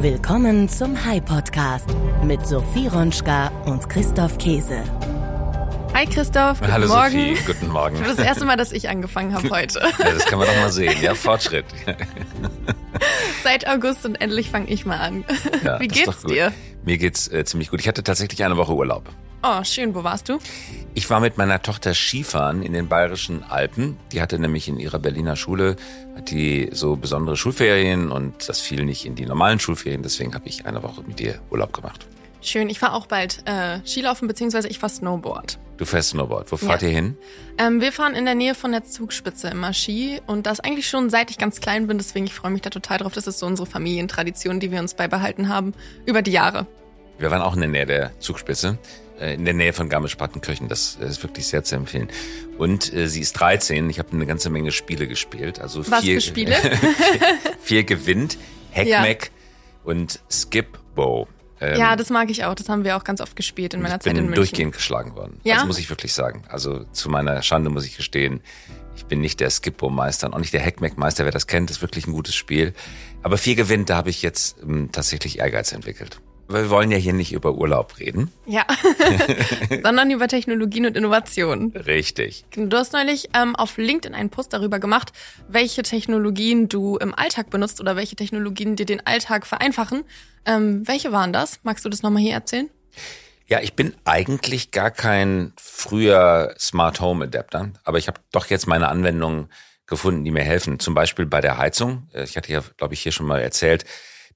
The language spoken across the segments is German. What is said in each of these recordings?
Willkommen zum High Podcast mit Sophie Ronschka und Christoph Käse. Hi Christoph, guten Hallo Morgen. Sophie, guten Morgen. Das ist das erste Mal, dass ich angefangen habe heute. Ja, das kann man doch mal sehen. Ja, Fortschritt. Seit August und endlich fange ich mal an. Ja, Wie geht's dir? Mir geht's äh, ziemlich gut. Ich hatte tatsächlich eine Woche Urlaub. Oh, schön. Wo warst du? Ich war mit meiner Tochter Skifahren in den bayerischen Alpen. Die hatte nämlich in ihrer Berliner Schule hat die so besondere Schulferien und das fiel nicht in die normalen Schulferien. Deswegen habe ich eine Woche mit ihr Urlaub gemacht. Schön. Ich fahre auch bald äh, Skilaufen beziehungsweise ich fahre Snowboard. Du fährst Snowboard. Wo fahrt Ja. ihr hin? Ähm, wir fahren in der Nähe von der Zugspitze immer Ski und das eigentlich schon seit ich ganz klein bin. Deswegen ich freue mich da total drauf. Das ist so unsere Familientradition, die wir uns beibehalten haben über die Jahre. Wir waren auch in der Nähe der Zugspitze, in der Nähe von Garmisch-Partenkirchen. Das ist wirklich sehr zu empfehlen. Und äh, sie ist 13. Ich habe eine ganze Menge Spiele gespielt. Also Was vier, Spiele? vier gewinnt, Hackmack und Skip-Bow. Ähm, ja, das mag ich auch. Das haben wir auch ganz oft gespielt in meiner ich Zeit in bin München. durchgehend geschlagen worden. Ja? Das muss ich wirklich sagen. Also zu meiner Schande muss ich gestehen, ich bin nicht der Skippo-Meister und auch nicht der Hackmack-Meister. Wer das kennt, ist wirklich ein gutes Spiel. Aber vier gewinnt, da habe ich jetzt ähm, tatsächlich Ehrgeiz entwickelt. Wir wollen ja hier nicht über Urlaub reden. Ja, sondern über Technologien und Innovationen. Richtig. Du hast neulich ähm, auf LinkedIn einen Post darüber gemacht, welche Technologien du im Alltag benutzt oder welche Technologien dir den Alltag vereinfachen. Ähm, welche waren das? Magst du das nochmal hier erzählen? Ja, ich bin eigentlich gar kein früher Smart Home Adapter, aber ich habe doch jetzt meine Anwendungen gefunden, die mir helfen. Zum Beispiel bei der Heizung. Äh, Ich hatte ja, glaube ich, hier schon mal erzählt,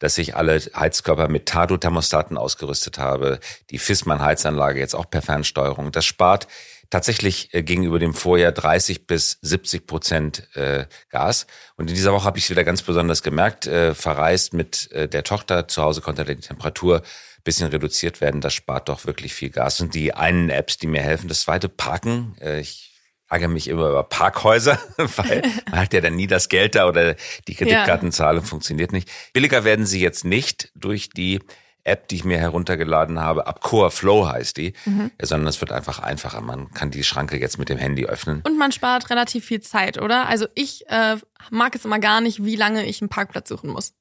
dass ich alle Heizkörper mit Tado-Thermostaten ausgerüstet habe. Die Fissmann-Heizanlage jetzt auch per Fernsteuerung. Das spart tatsächlich äh, gegenüber dem Vorjahr 30 bis 70 Prozent äh, Gas. Und in dieser Woche habe ich es wieder ganz besonders gemerkt. Äh, verreist mit äh, der Tochter. Zu Hause konnte die Temperatur bisschen reduziert werden. Das spart doch wirklich viel Gas. Und die einen Apps, die mir helfen. Das zweite, Parken. Äh, ich ärgere mich immer über Parkhäuser, weil man hat ja dann nie das Geld da oder die Kreditkartenzahlung funktioniert nicht. Billiger werden sie jetzt nicht durch die App, die ich mir heruntergeladen habe. Abcore Flow heißt die, äh, sondern es wird einfach einfacher. Man kann die Schranke jetzt mit dem Handy öffnen. Und man spart relativ viel Zeit, oder? Also ich äh, mag es immer gar nicht, wie lange ich einen Parkplatz suchen muss.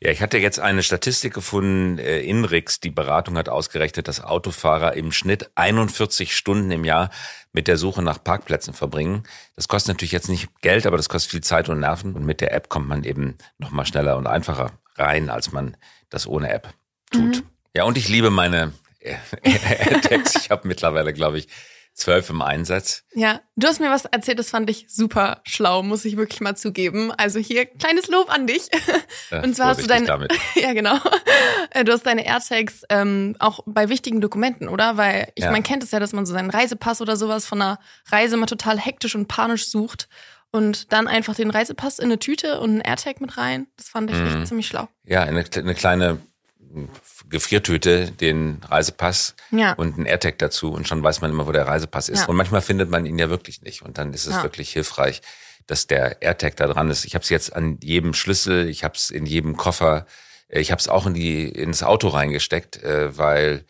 Ja, ich hatte jetzt eine Statistik gefunden, äh, Inrix, die Beratung hat ausgerechnet, dass Autofahrer im Schnitt 41 Stunden im Jahr mit der Suche nach Parkplätzen verbringen. Das kostet natürlich jetzt nicht Geld, aber das kostet viel Zeit und Nerven. Und mit der App kommt man eben noch mal schneller und einfacher rein, als man das ohne App tut. Ja, und ich liebe meine äh, AirTags. Ich habe mittlerweile, glaube ich, zwölf im Einsatz. Ja, du hast mir was erzählt, das fand ich super schlau, muss ich wirklich mal zugeben. Also hier kleines Lob an dich. Und zwar hast du deine, damit. ja genau, Äh, du hast deine AirTags ähm, auch bei wichtigen Dokumenten, oder? Weil ich Ja. man kennt es ja, dass man so seinen Reisepass oder sowas von einer Reise mal total hektisch und panisch sucht und dann einfach den Reisepass in eine Tüte und einen AirTag mit rein. Das fand ich Mhm. echt ziemlich schlau. Ja, eine, eine kleine Gefriertüte, den Reisepass Ja. und ein AirTag dazu und schon weiß man immer, wo der Reisepass ist. Ja. Und manchmal findet man ihn ja wirklich nicht. Und dann ist es Ja. wirklich hilfreich, dass der AirTag da dran ist. Ich habe es jetzt an jedem Schlüssel, ich habe es in jedem Koffer, äh, ich habe es auch in die ins Auto reingesteckt, äh, weil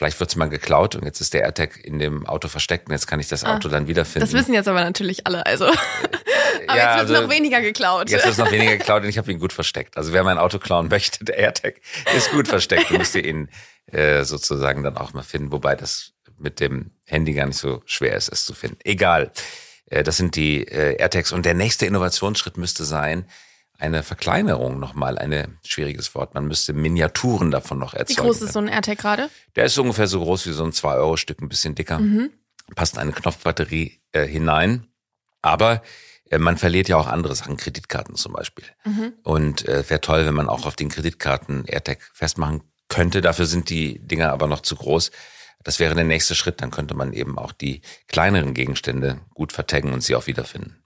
vielleicht wird's mal geklaut und jetzt ist der AirTag in dem Auto versteckt und jetzt kann ich das Ah, Auto dann wiederfinden. Das wissen jetzt aber natürlich alle, also. aber Ja, jetzt wird also- noch weniger geklaut. Jetzt ist noch weniger geklaut und ich habe ihn gut versteckt. Also wer mein Auto klauen möchte, der AirTag ist gut versteckt. Du müsst ihr ihn äh, sozusagen dann auch mal finden, wobei das mit dem Handy gar nicht so schwer ist, es zu finden. Egal. Äh, das sind die äh, AirTags. Und der nächste Innovationsschritt müsste sein, eine Verkleinerung nochmal, ein schwieriges Wort. Man müsste Miniaturen davon noch Wie erzeugen. groß ist so ein AirTag gerade? Der ist ungefähr so groß wie so ein 2-Euro-Stück, ein bisschen dicker. Mhm. Passt eine Knopfbatterie äh, hinein. Aber äh, man verliert ja auch andere Sachen, Kreditkarten zum Beispiel. Mhm. Und äh, wäre toll, wenn man auch auf den Kreditkarten AirTag festmachen könnte. Dafür sind die Dinger aber noch zu groß. Das wäre der nächste Schritt. Dann könnte man eben auch die kleineren Gegenstände gut vertaggen und sie auch wiederfinden.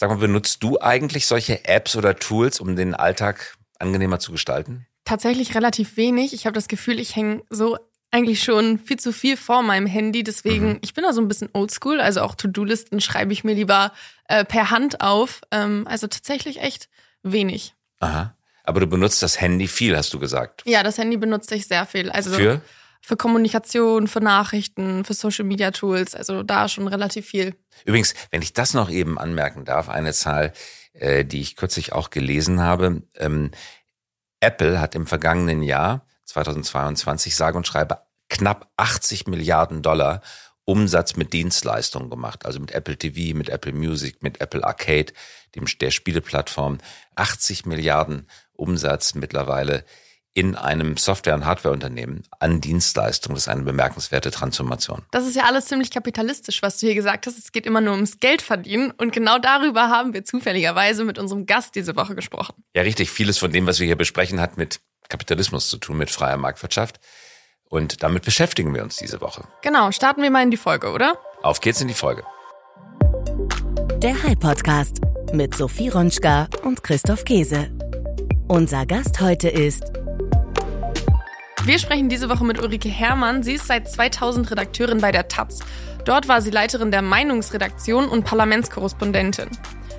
Sag mal, benutzt du eigentlich solche Apps oder Tools, um den Alltag angenehmer zu gestalten? Tatsächlich relativ wenig. Ich habe das Gefühl, ich hänge so eigentlich schon viel zu viel vor meinem Handy. Deswegen, Mhm. ich bin da so ein bisschen oldschool. Also auch To-Do-Listen schreibe ich mir lieber äh, per Hand auf. Ähm, also tatsächlich echt wenig. Aha. Aber du benutzt das Handy viel, hast du gesagt. Ja, das Handy benutze ich sehr viel. Also Für? Für Kommunikation, für Nachrichten, für Social Media Tools. Also da schon relativ viel. Übrigens, wenn ich das noch eben anmerken darf, eine Zahl, äh, die ich kürzlich auch gelesen habe. Ähm, Apple hat im vergangenen Jahr 2022 sage und schreibe knapp 80 Milliarden Dollar Umsatz mit Dienstleistungen gemacht, also mit Apple TV, mit Apple Music, mit Apple Arcade, dem, der Spieleplattform. 80 Milliarden Umsatz mittlerweile in einem Software- und Hardwareunternehmen an Dienstleistungen. Das ist eine bemerkenswerte Transformation. Das ist ja alles ziemlich kapitalistisch, was du hier gesagt hast. Es geht immer nur ums Geld verdienen. Und genau darüber haben wir zufälligerweise mit unserem Gast diese Woche gesprochen. Ja, richtig. Vieles von dem, was wir hier besprechen, hat mit Kapitalismus zu tun, mit freier Marktwirtschaft. Und damit beschäftigen wir uns diese Woche. Genau, starten wir mal in die Folge, oder? Auf geht's in die Folge. Der High Podcast mit Sophie Ronschka und Christoph Käse. Unser Gast heute ist wir sprechen diese Woche mit Ulrike Herrmann. Sie ist seit 2000 Redakteurin bei der Taz. Dort war sie Leiterin der Meinungsredaktion und Parlamentskorrespondentin.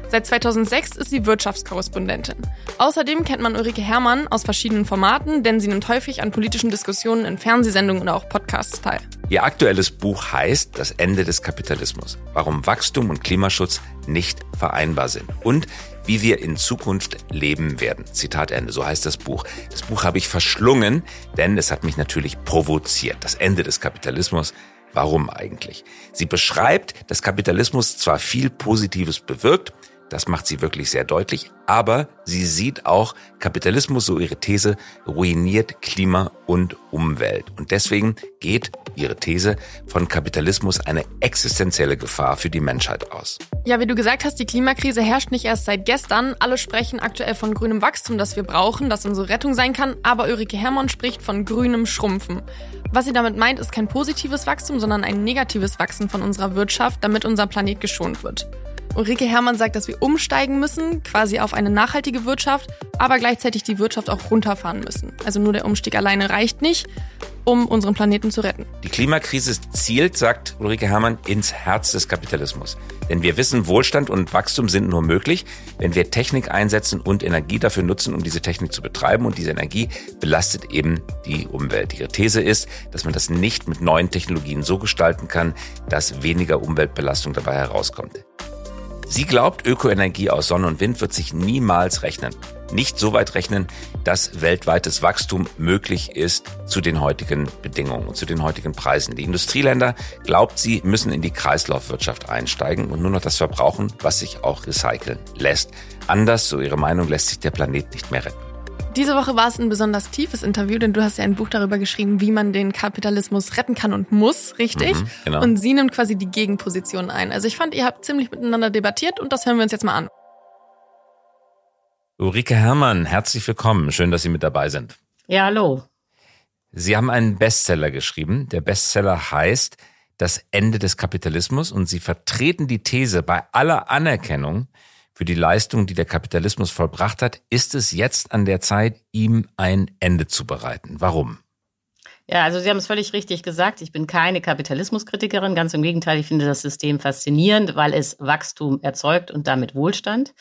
Seit 2006 ist sie Wirtschaftskorrespondentin. Außerdem kennt man Ulrike Herrmann aus verschiedenen Formaten, denn sie nimmt häufig an politischen Diskussionen in Fernsehsendungen oder auch Podcasts teil. Ihr aktuelles Buch heißt Das Ende des Kapitalismus. Warum Wachstum und Klimaschutz nicht vereinbar sind. Und wie wir in Zukunft leben werden. Zitat Ende, so heißt das Buch. Das Buch habe ich verschlungen, denn es hat mich natürlich provoziert. Das Ende des Kapitalismus Warum eigentlich? Sie beschreibt, dass Kapitalismus zwar viel Positives bewirkt, das macht sie wirklich sehr deutlich. Aber sie sieht auch, Kapitalismus, so ihre These, ruiniert Klima und Umwelt. Und deswegen geht ihre These von Kapitalismus eine existenzielle Gefahr für die Menschheit aus. Ja, wie du gesagt hast, die Klimakrise herrscht nicht erst seit gestern. Alle sprechen aktuell von grünem Wachstum, das wir brauchen, das unsere Rettung sein kann. Aber Ulrike Herrmann spricht von grünem Schrumpfen. Was sie damit meint, ist kein positives Wachstum, sondern ein negatives Wachsen von unserer Wirtschaft, damit unser Planet geschont wird. Ulrike Herrmann sagt, dass wir umsteigen müssen, quasi auf eine nachhaltige Wirtschaft, aber gleichzeitig die Wirtschaft auch runterfahren müssen. Also nur der Umstieg alleine reicht nicht, um unseren Planeten zu retten. Die Klimakrise zielt, sagt Ulrike Herrmann, ins Herz des Kapitalismus. Denn wir wissen, Wohlstand und Wachstum sind nur möglich, wenn wir Technik einsetzen und Energie dafür nutzen, um diese Technik zu betreiben. Und diese Energie belastet eben die Umwelt. Ihre These ist, dass man das nicht mit neuen Technologien so gestalten kann, dass weniger Umweltbelastung dabei herauskommt. Sie glaubt, Ökoenergie aus Sonne und Wind wird sich niemals rechnen. Nicht so weit rechnen, dass weltweites Wachstum möglich ist zu den heutigen Bedingungen und zu den heutigen Preisen. Die Industrieländer, glaubt sie, müssen in die Kreislaufwirtschaft einsteigen und nur noch das verbrauchen, was sich auch recyceln lässt. Anders, so ihre Meinung, lässt sich der Planet nicht mehr retten. Diese Woche war es ein besonders tiefes Interview, denn du hast ja ein Buch darüber geschrieben, wie man den Kapitalismus retten kann und muss, richtig? Mhm, genau. Und sie nimmt quasi die Gegenposition ein. Also ich fand, ihr habt ziemlich miteinander debattiert und das hören wir uns jetzt mal an. Ulrike Herrmann, herzlich willkommen. Schön, dass Sie mit dabei sind. Ja, hallo. Sie haben einen Bestseller geschrieben. Der Bestseller heißt Das Ende des Kapitalismus und Sie vertreten die These bei aller Anerkennung, für die Leistung, die der Kapitalismus vollbracht hat, ist es jetzt an der Zeit, ihm ein Ende zu bereiten. Warum? Ja, also Sie haben es völlig richtig gesagt. Ich bin keine Kapitalismuskritikerin. Ganz im Gegenteil, ich finde das System faszinierend, weil es Wachstum erzeugt und damit Wohlstand.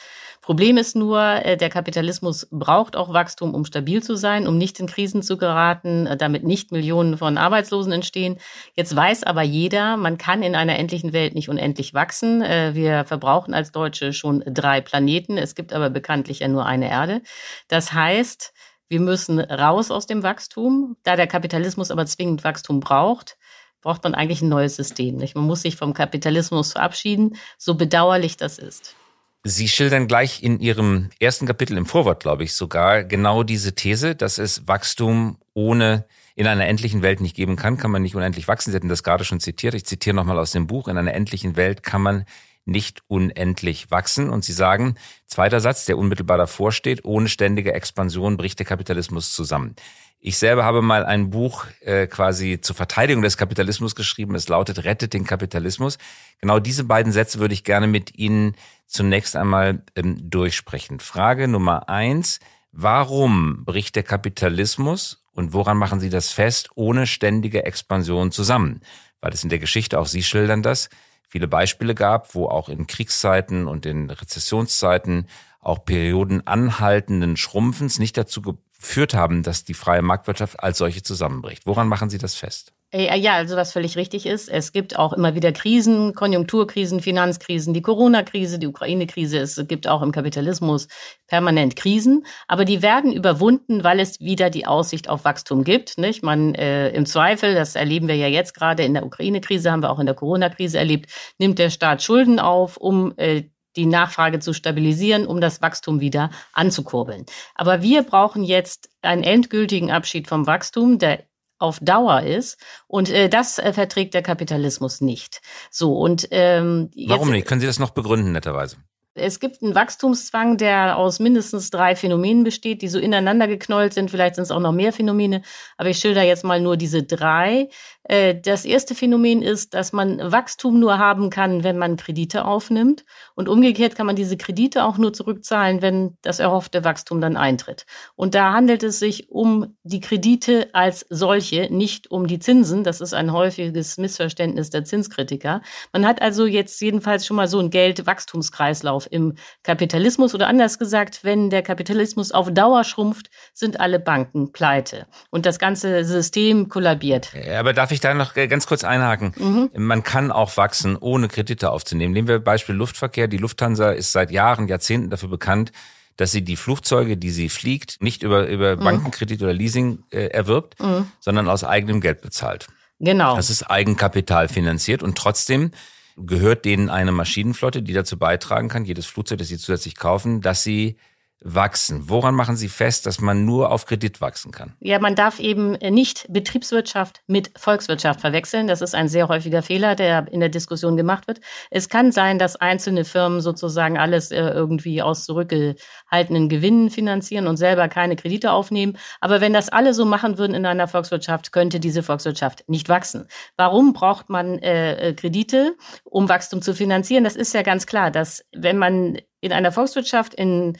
Problem ist nur, äh, der Kapitalismus braucht auch Wachstum, um stabil zu sein, um nicht in Krisen zu geraten, äh, damit nicht Millionen von Arbeitslosen entstehen. Jetzt weiß aber jeder, man kann in einer endlichen Welt nicht unendlich wachsen. Äh, wir verbrauchen als Deutsche schon drei Planeten. Es gibt aber bekanntlich ja nur eine Erde. Das heißt, wir müssen raus aus dem Wachstum. Da der Kapitalismus aber zwingend Wachstum braucht, braucht man eigentlich ein neues System. Nicht? Man muss sich vom Kapitalismus verabschieden, so bedauerlich das ist. Sie schildern gleich in Ihrem ersten Kapitel im Vorwort, glaube ich, sogar genau diese These, dass es Wachstum ohne in einer endlichen Welt nicht geben kann, kann man nicht unendlich wachsen. Sie hatten das gerade schon zitiert. Ich zitiere nochmal aus dem Buch. In einer endlichen Welt kann man nicht unendlich wachsen. Und Sie sagen, zweiter Satz, der unmittelbar davor steht, ohne ständige Expansion bricht der Kapitalismus zusammen. Ich selber habe mal ein Buch äh, quasi zur Verteidigung des Kapitalismus geschrieben. Es lautet Rettet den Kapitalismus. Genau diese beiden Sätze würde ich gerne mit Ihnen zunächst einmal ähm, durchsprechen. Frage Nummer eins. Warum bricht der Kapitalismus und woran machen Sie das fest ohne ständige Expansion zusammen? Weil es in der Geschichte, auch Sie schildern das, viele Beispiele gab, wo auch in Kriegszeiten und in Rezessionszeiten auch Perioden anhaltenden Schrumpfens nicht dazu geführt haben, dass die freie Marktwirtschaft als solche zusammenbricht. Woran machen Sie das fest? Äh, ja, also was völlig richtig ist. Es gibt auch immer wieder Krisen, Konjunkturkrisen, Finanzkrisen, die Corona-Krise, die Ukraine-Krise. Es gibt auch im Kapitalismus permanent Krisen, aber die werden überwunden, weil es wieder die Aussicht auf Wachstum gibt. Nicht? Man äh, im Zweifel, das erleben wir ja jetzt gerade in der Ukraine-Krise, haben wir auch in der Corona-Krise erlebt, nimmt der Staat Schulden auf, um äh, die Nachfrage zu stabilisieren, um das Wachstum wieder anzukurbeln. Aber wir brauchen jetzt einen endgültigen Abschied vom Wachstum. Der auf Dauer ist. Und äh, das äh, verträgt der Kapitalismus nicht. So und ähm, jetzt, warum nicht? Können Sie das noch begründen, netterweise? Es gibt einen Wachstumszwang, der aus mindestens drei Phänomenen besteht, die so ineinander geknollt sind. Vielleicht sind es auch noch mehr Phänomene, aber ich schilder jetzt mal nur diese drei. Äh, das erste Phänomen ist, dass man Wachstum nur haben kann, wenn man Kredite aufnimmt. Und umgekehrt kann man diese Kredite auch nur zurückzahlen, wenn das erhoffte Wachstum dann eintritt. Und da handelt es sich um die Kredite als solche, nicht um die Zinsen. Das ist ein häufiges Missverständnis der Zinskritiker. Man hat also jetzt jedenfalls schon mal so einen Geldwachstumskreislauf im Kapitalismus oder anders gesagt, wenn der Kapitalismus auf Dauer schrumpft, sind alle Banken pleite. Und das ganze System kollabiert. Aber darf ich ich da noch ganz kurz einhaken? Mhm. Man kann auch wachsen, ohne Kredite aufzunehmen. Nehmen wir Beispiel Luftverkehr. Die Lufthansa ist seit Jahren, Jahrzehnten dafür bekannt, dass sie die Flugzeuge, die sie fliegt, nicht über, über mhm. Bankenkredit oder Leasing äh, erwirbt, mhm. sondern aus eigenem Geld bezahlt. Genau. Das ist Eigenkapital finanziert und trotzdem gehört denen eine Maschinenflotte, die dazu beitragen kann, jedes Flugzeug, das sie zusätzlich kaufen, dass sie wachsen? Woran machen Sie fest, dass man nur auf Kredit wachsen kann? Ja, man darf eben nicht Betriebswirtschaft mit Volkswirtschaft verwechseln. Das ist ein sehr häufiger Fehler, der in der Diskussion gemacht wird. Es kann sein, dass einzelne Firmen sozusagen alles äh, irgendwie aus zurückgehaltenen Gewinnen finanzieren und selber keine Kredite aufnehmen. Aber wenn das alle so machen würden in einer Volkswirtschaft, könnte diese Volkswirtschaft nicht wachsen. Warum braucht man äh, äh Kredite, um Wachstum zu finanzieren? Das ist ja ganz klar, dass wenn man in einer Volkswirtschaft in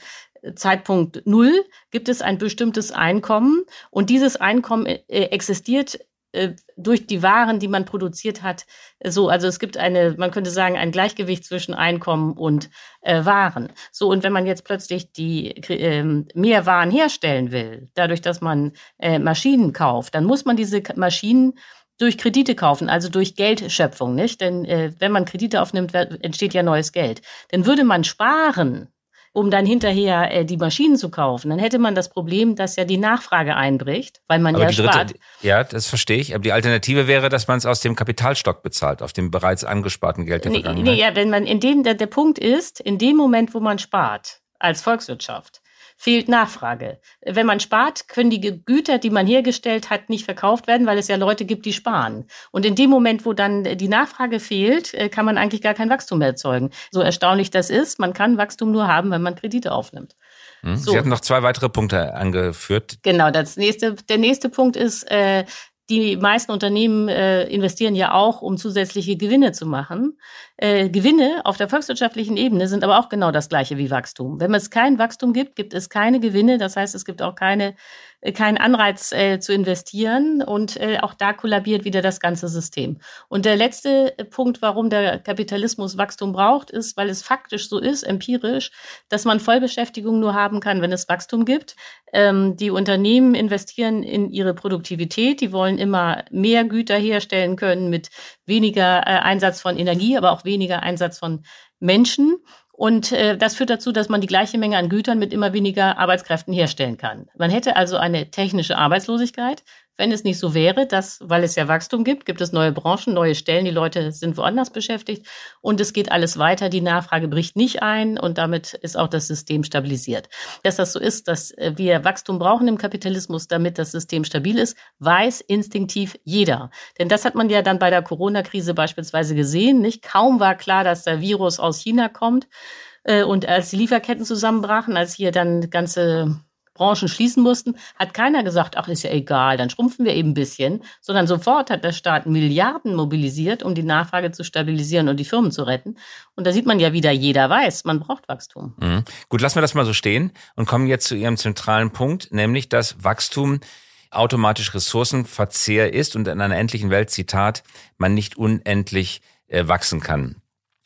Zeitpunkt Null gibt es ein bestimmtes Einkommen und dieses Einkommen äh, existiert äh, durch die Waren, die man produziert hat, so, also es gibt eine, man könnte sagen, ein Gleichgewicht zwischen Einkommen und äh, Waren. So, und wenn man jetzt plötzlich die äh, mehr Waren herstellen will, dadurch, dass man äh, Maschinen kauft, dann muss man diese Maschinen durch Kredite kaufen, also durch Geldschöpfung, nicht? Denn äh, wenn man Kredite aufnimmt, entsteht ja neues Geld. Dann würde man sparen, um dann hinterher äh, die Maschinen zu kaufen, dann hätte man das Problem, dass ja die Nachfrage einbricht, weil man aber ja dritte, spart. Ja, das verstehe ich. Aber die Alternative wäre, dass man es aus dem Kapitalstock bezahlt, auf dem bereits angesparten Geld der nee, Vergangenheit. Nee, ja, wenn man in dem, der, der Punkt ist, in dem Moment, wo man spart, als Volkswirtschaft, fehlt Nachfrage. Wenn man spart, können die Güter, die man hergestellt hat, nicht verkauft werden, weil es ja Leute gibt, die sparen. Und in dem Moment, wo dann die Nachfrage fehlt, äh, kann man eigentlich gar kein Wachstum mehr erzeugen. So erstaunlich das ist, man kann Wachstum nur haben, wenn man Kredite aufnimmt. Hm. So. Sie hatten noch zwei weitere Punkte angeführt. Genau, das nächste, der nächste Punkt ist, äh, die meisten Unternehmen äh, investieren ja auch, um zusätzliche Gewinne zu machen. Äh, Gewinne auf der volkswirtschaftlichen Ebene sind aber auch genau das gleiche wie Wachstum. Wenn es kein Wachstum gibt, gibt es keine Gewinne. Das heißt, es gibt auch keine keinen Anreiz äh, zu investieren und äh, auch da kollabiert wieder das ganze System. Und der letzte äh, Punkt, warum der Kapitalismus Wachstum braucht, ist, weil es faktisch so ist, empirisch, dass man Vollbeschäftigung nur haben kann, wenn es Wachstum gibt. Ähm, die Unternehmen investieren in ihre Produktivität, die wollen immer mehr Güter herstellen können mit weniger äh, Einsatz von Energie, aber auch weniger Einsatz von Menschen. Und äh, das führt dazu, dass man die gleiche Menge an Gütern mit immer weniger Arbeitskräften herstellen kann. Man hätte also eine technische Arbeitslosigkeit, wenn es nicht so wäre, dass, weil es ja Wachstum gibt, gibt es neue Branchen, neue Stellen, die Leute sind woanders beschäftigt und es geht alles weiter, die Nachfrage bricht nicht ein und damit ist auch das System stabilisiert. Dass das so ist, dass äh, wir Wachstum brauchen im Kapitalismus, damit das System stabil ist, weiß instinktiv jeder. Denn das hat man ja dann bei der Corona-Krise beispielsweise gesehen, nicht? Kaum war klar, dass der Virus aus China kommt. Äh, und als die Lieferketten zusammenbrachen, als hier dann ganze Branchen schließen mussten, hat keiner gesagt, ach, ist ja egal, dann schrumpfen wir eben ein bisschen, sondern sofort hat der Staat Milliarden mobilisiert, um die Nachfrage zu stabilisieren und die Firmen zu retten. Und da sieht man ja wieder, jeder weiß, man braucht Wachstum. Mhm. Gut, lassen wir das mal so stehen und kommen jetzt zu Ihrem zentralen Punkt, nämlich dass Wachstum automatisch Ressourcenverzehr ist und in einer endlichen Welt, Zitat, man nicht unendlich äh, wachsen kann.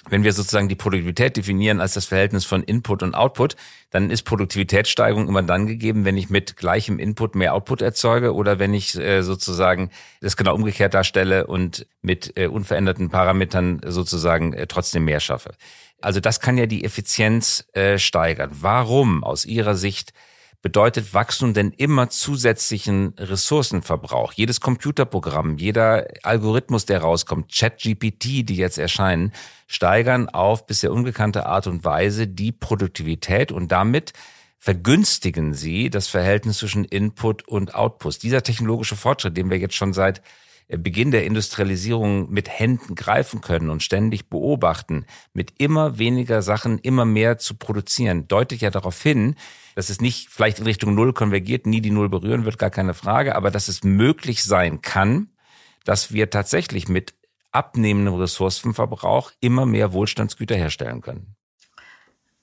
Wenn wir sozusagen die Produktivität definieren als das Verhältnis von Input und Output, dann ist Produktivitätssteigerung immer dann gegeben, wenn ich mit gleichem Input mehr Output erzeuge oder wenn ich äh, sozusagen das genau umgekehrt darstelle und mit äh, unveränderten Parametern sozusagen äh, trotzdem mehr schaffe. Also das kann ja die Effizienz steigern. Warum aus Ihrer Sicht bedeutet Wachstum denn immer zusätzlichen Ressourcenverbrauch? Jedes Computerprogramm, jeder Algorithmus, der rauskommt, ChatGPT, die jetzt erscheinen, steigern auf bisher ungekannte Art und Weise die Produktivität und damit vergünstigen sie das Verhältnis zwischen Input und Output. Dieser technologische Fortschritt, den wir jetzt schon seit Beginn der Industrialisierung mit Händen greifen können und ständig beobachten, mit immer weniger Sachen immer mehr zu produzieren, deutet ja darauf hin, dass es nicht vielleicht in Richtung Null konvergiert, nie die Null berühren wird, gar keine Frage, aber dass es möglich sein kann, dass wir tatsächlich mit abnehmendem Ressourcenverbrauch immer mehr Wohlstandsgüter herstellen können.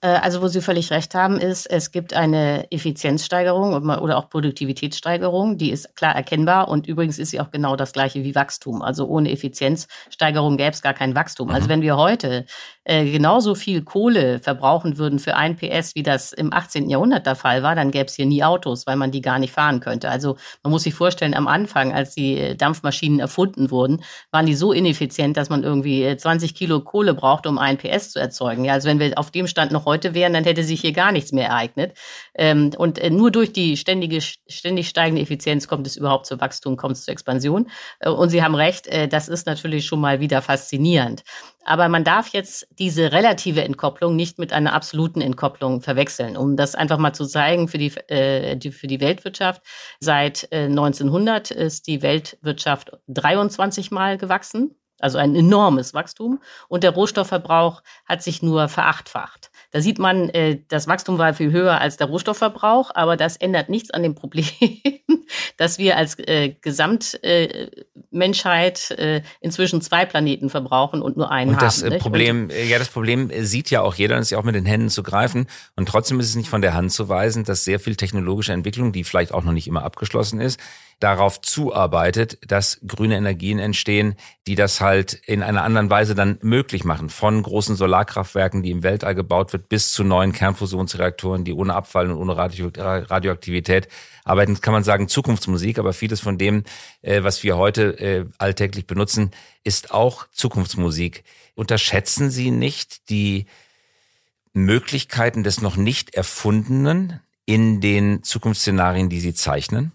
Äh, also wo Sie völlig recht haben, ist, es gibt eine Effizienzsteigerung oder auch Produktivitätssteigerung, die ist klar erkennbar und übrigens ist sie auch genau das gleiche wie Wachstum. Also ohne Effizienzsteigerung gäbe es gar kein Wachstum. Also mhm. Also wenn wir heute äh, genauso viel Kohle verbrauchen würden für ein PS, wie das im 18. Jahrhundert der Fall war, dann gäbe es hier nie Autos, weil man die gar nicht fahren könnte. Also man muss sich vorstellen, am Anfang, als die äh, Dampfmaschinen erfunden wurden, waren die so ineffizient, dass man irgendwie 20 Kilo Kohle braucht, um ein PS zu erzeugen. Ja, also wenn wir auf dem Stand noch heute wären, dann hätte sich hier gar nichts mehr ereignet. Ähm, und äh, nur durch die ständige, ständig steigende Effizienz kommt es überhaupt zu Wachstum, kommt es zur Expansion. Äh, und Sie haben recht, äh, das ist natürlich schon mal wieder faszinierend. Aber man darf jetzt diese relative Entkopplung nicht mit einer absoluten Entkopplung verwechseln. Um das einfach mal zu zeigen für die, äh, die für die Weltwirtschaft. Seit äh, 1900 ist die Weltwirtschaft 23 Mal gewachsen. Also ein enormes Wachstum. Und der Rohstoffverbrauch hat sich nur verachtfacht. Da sieht man, äh, das Wachstum war viel höher als der Rohstoffverbrauch, aber das ändert nichts an dem Problem, dass wir als äh, Gesamtmenschheit äh, inzwischen zwei Planeten verbrauchen und nur einen und das haben. Problem, und, ja, das Problem sieht ja auch jeder, und ist ja auch mit den Händen zu greifen. Und trotzdem ist es nicht von der Hand zu weisen, dass sehr viel technologische Entwicklung, die vielleicht auch noch nicht immer abgeschlossen ist, darauf zuarbeitet, dass grüne Energien entstehen, die das halt in einer anderen Weise dann möglich machen. Von großen Solarkraftwerken, die im Weltall gebaut wird, bis zu neuen Kernfusionsreaktoren, die ohne Abfall und ohne Radioaktivität arbeiten. kann man sagen Zukunftsmusik, aber vieles von dem, äh, was wir heute äh, alltäglich benutzen, ist auch Zukunftsmusik. Unterschätzen Sie nicht die Möglichkeiten des noch nicht Erfundenen in den Zukunftsszenarien, die Sie zeichnen?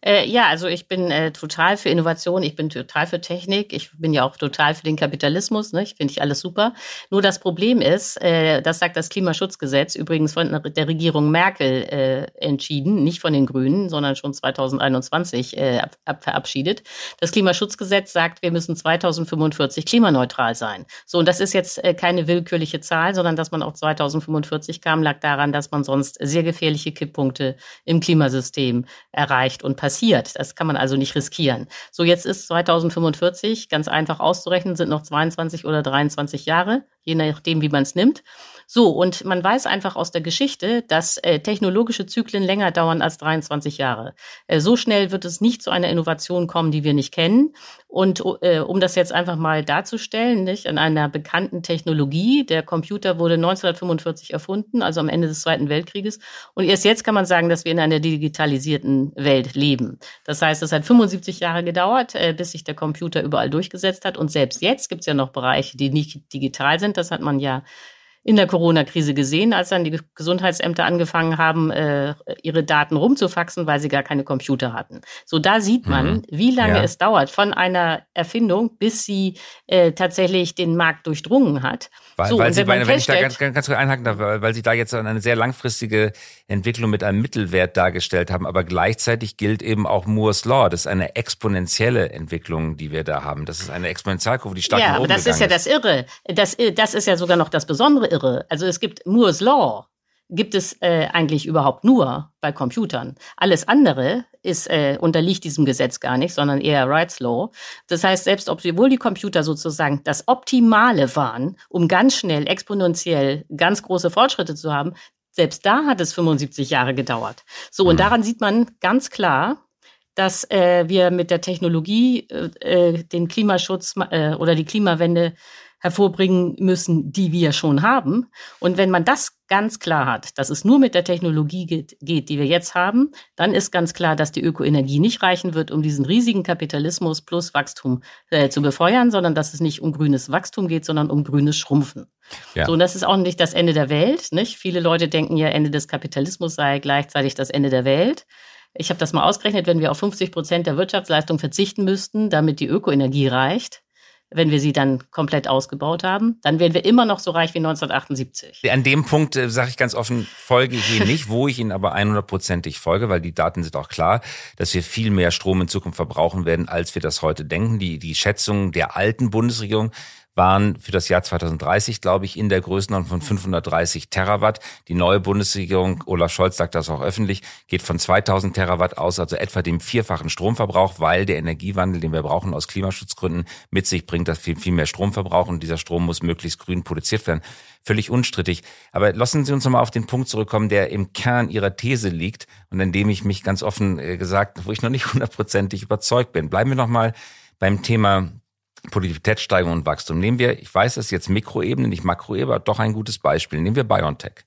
Äh, ja, also ich bin äh, total für Innovation, ich bin total für Technik, ich bin ja auch total für den Kapitalismus, ne? ich finde ich alles super. Nur das Problem ist, äh, das sagt das Klimaschutzgesetz, übrigens von der Regierung Merkel äh, entschieden, nicht von den Grünen, sondern schon 2021 äh, ab, ab verabschiedet. Das Klimaschutzgesetz sagt, wir müssen 2045 klimaneutral sein. So, und das ist jetzt äh, keine willkürliche Zahl, sondern dass man auf 2045 kam, lag daran, dass man sonst sehr gefährliche Kipppunkte im Klimasystem erreicht und passiert passiert. Das kann man also nicht riskieren. So, jetzt ist 2045 ganz einfach auszurechnen, sind noch 22 oder 23 Jahre, je nachdem, wie man es nimmt. So, und man weiß einfach aus der Geschichte, dass äh, technologische Zyklen länger dauern als 23 Jahre. Äh, so schnell wird es nicht zu einer Innovation kommen, die wir nicht kennen. Und äh, um das jetzt einfach mal darzustellen, nicht, an einer bekannten Technologie, der Computer wurde 1945 erfunden, also am Ende des Zweiten Weltkrieges. Und erst jetzt kann man sagen, dass wir in einer digitalisierten Welt leben. Das heißt, es hat 75 Jahre gedauert, äh, bis sich der Computer überall durchgesetzt hat. Und selbst jetzt gibt es ja noch Bereiche, die nicht digital sind. Das hat man ja in der Corona-Krise gesehen, als dann die Gesundheitsämter angefangen haben, äh, ihre Daten rumzufaxen, weil sie gar keine Computer hatten. So, da sieht man, mhm. wie lange ja. es dauert von einer Erfindung, bis sie äh, tatsächlich den Markt durchdrungen hat. Weil, so, weil sie, wenn, wenn ich da ganz, ganz, ganz kurz einhaken darf, weil sie da jetzt eine sehr langfristige Entwicklung mit einem Mittelwert dargestellt haben, aber gleichzeitig gilt eben auch Moore's Law. Das ist eine exponentielle Entwicklung, die wir da haben. Das ist eine Exponentialkurve, die stark Ja, aber das ist ja das Irre. Das, das ist ja sogar noch das Besondere irre. Also es gibt Moore's Law, gibt es äh, eigentlich überhaupt nur bei Computern. Alles andere ist äh, unterliegt diesem Gesetz gar nicht, sondern eher Rights Law. Das heißt, selbst obwohl die Computer sozusagen das Optimale waren, um ganz schnell exponentiell ganz große Fortschritte zu haben, selbst da hat es 75 Jahre gedauert. So und mhm. daran sieht man ganz klar, dass äh, wir mit der Technologie äh, äh den Klimaschutz äh, oder die Klimawende hervorbringen müssen, die wir schon haben. Und wenn man das ganz klar hat, dass es nur mit der Technologie geht, geht, die wir jetzt haben, dann ist ganz klar, dass die Ökoenergie nicht reichen wird, um diesen riesigen Kapitalismus plus Wachstum äh, zu befeuern, sondern dass es nicht um grünes Wachstum geht, sondern um grünes Schrumpfen. Ja. So, und das ist auch nicht das Ende der Welt. Nicht? Viele Leute denken ja, Ende des Kapitalismus sei gleichzeitig das Ende der Welt. Ich habe das mal ausgerechnet, wenn wir auf 50 Prozent der Wirtschaftsleistung verzichten müssten, damit die Ökoenergie reicht, wenn wir sie dann komplett ausgebaut haben, dann wären wir immer noch so reich wie 1978. An dem Punkt äh, sage ich ganz offen, folge ich Ihnen nicht, wo ich Ihnen aber 100%ig folge, weil die Daten sind auch klar, dass wir viel mehr Strom in Zukunft verbrauchen werden, als wir das heute denken. Die, die Schätzung der alten Bundesregierung waren für das Jahr 2030, glaube ich, in der Größenordnung von 530 Terawatt. Die neue Bundesregierung, Olaf Scholz sagt das auch öffentlich, geht von 2000 Terawatt aus, also etwa dem vierfachen Stromverbrauch, weil der Energiewandel, den wir brauchen aus Klimaschutzgründen, mit sich bringt, dass wir viel mehr Strom verbrauchen und dieser Strom muss möglichst grün produziert werden. Völlig unstrittig. Aber lassen Sie uns nochmal auf den Punkt zurückkommen, der im Kern Ihrer These liegt und an dem ich mich ganz offen äh, gesagt, wo ich noch nicht hundertprozentig überzeugt bin. Bleiben wir nochmal beim Thema Produktivitätssteigerung und Wachstum. Nehmen wir, ich weiß, ist jetzt Mikroebene, nicht Makroebene, aber doch ein gutes Beispiel. Nehmen wir BioNTech.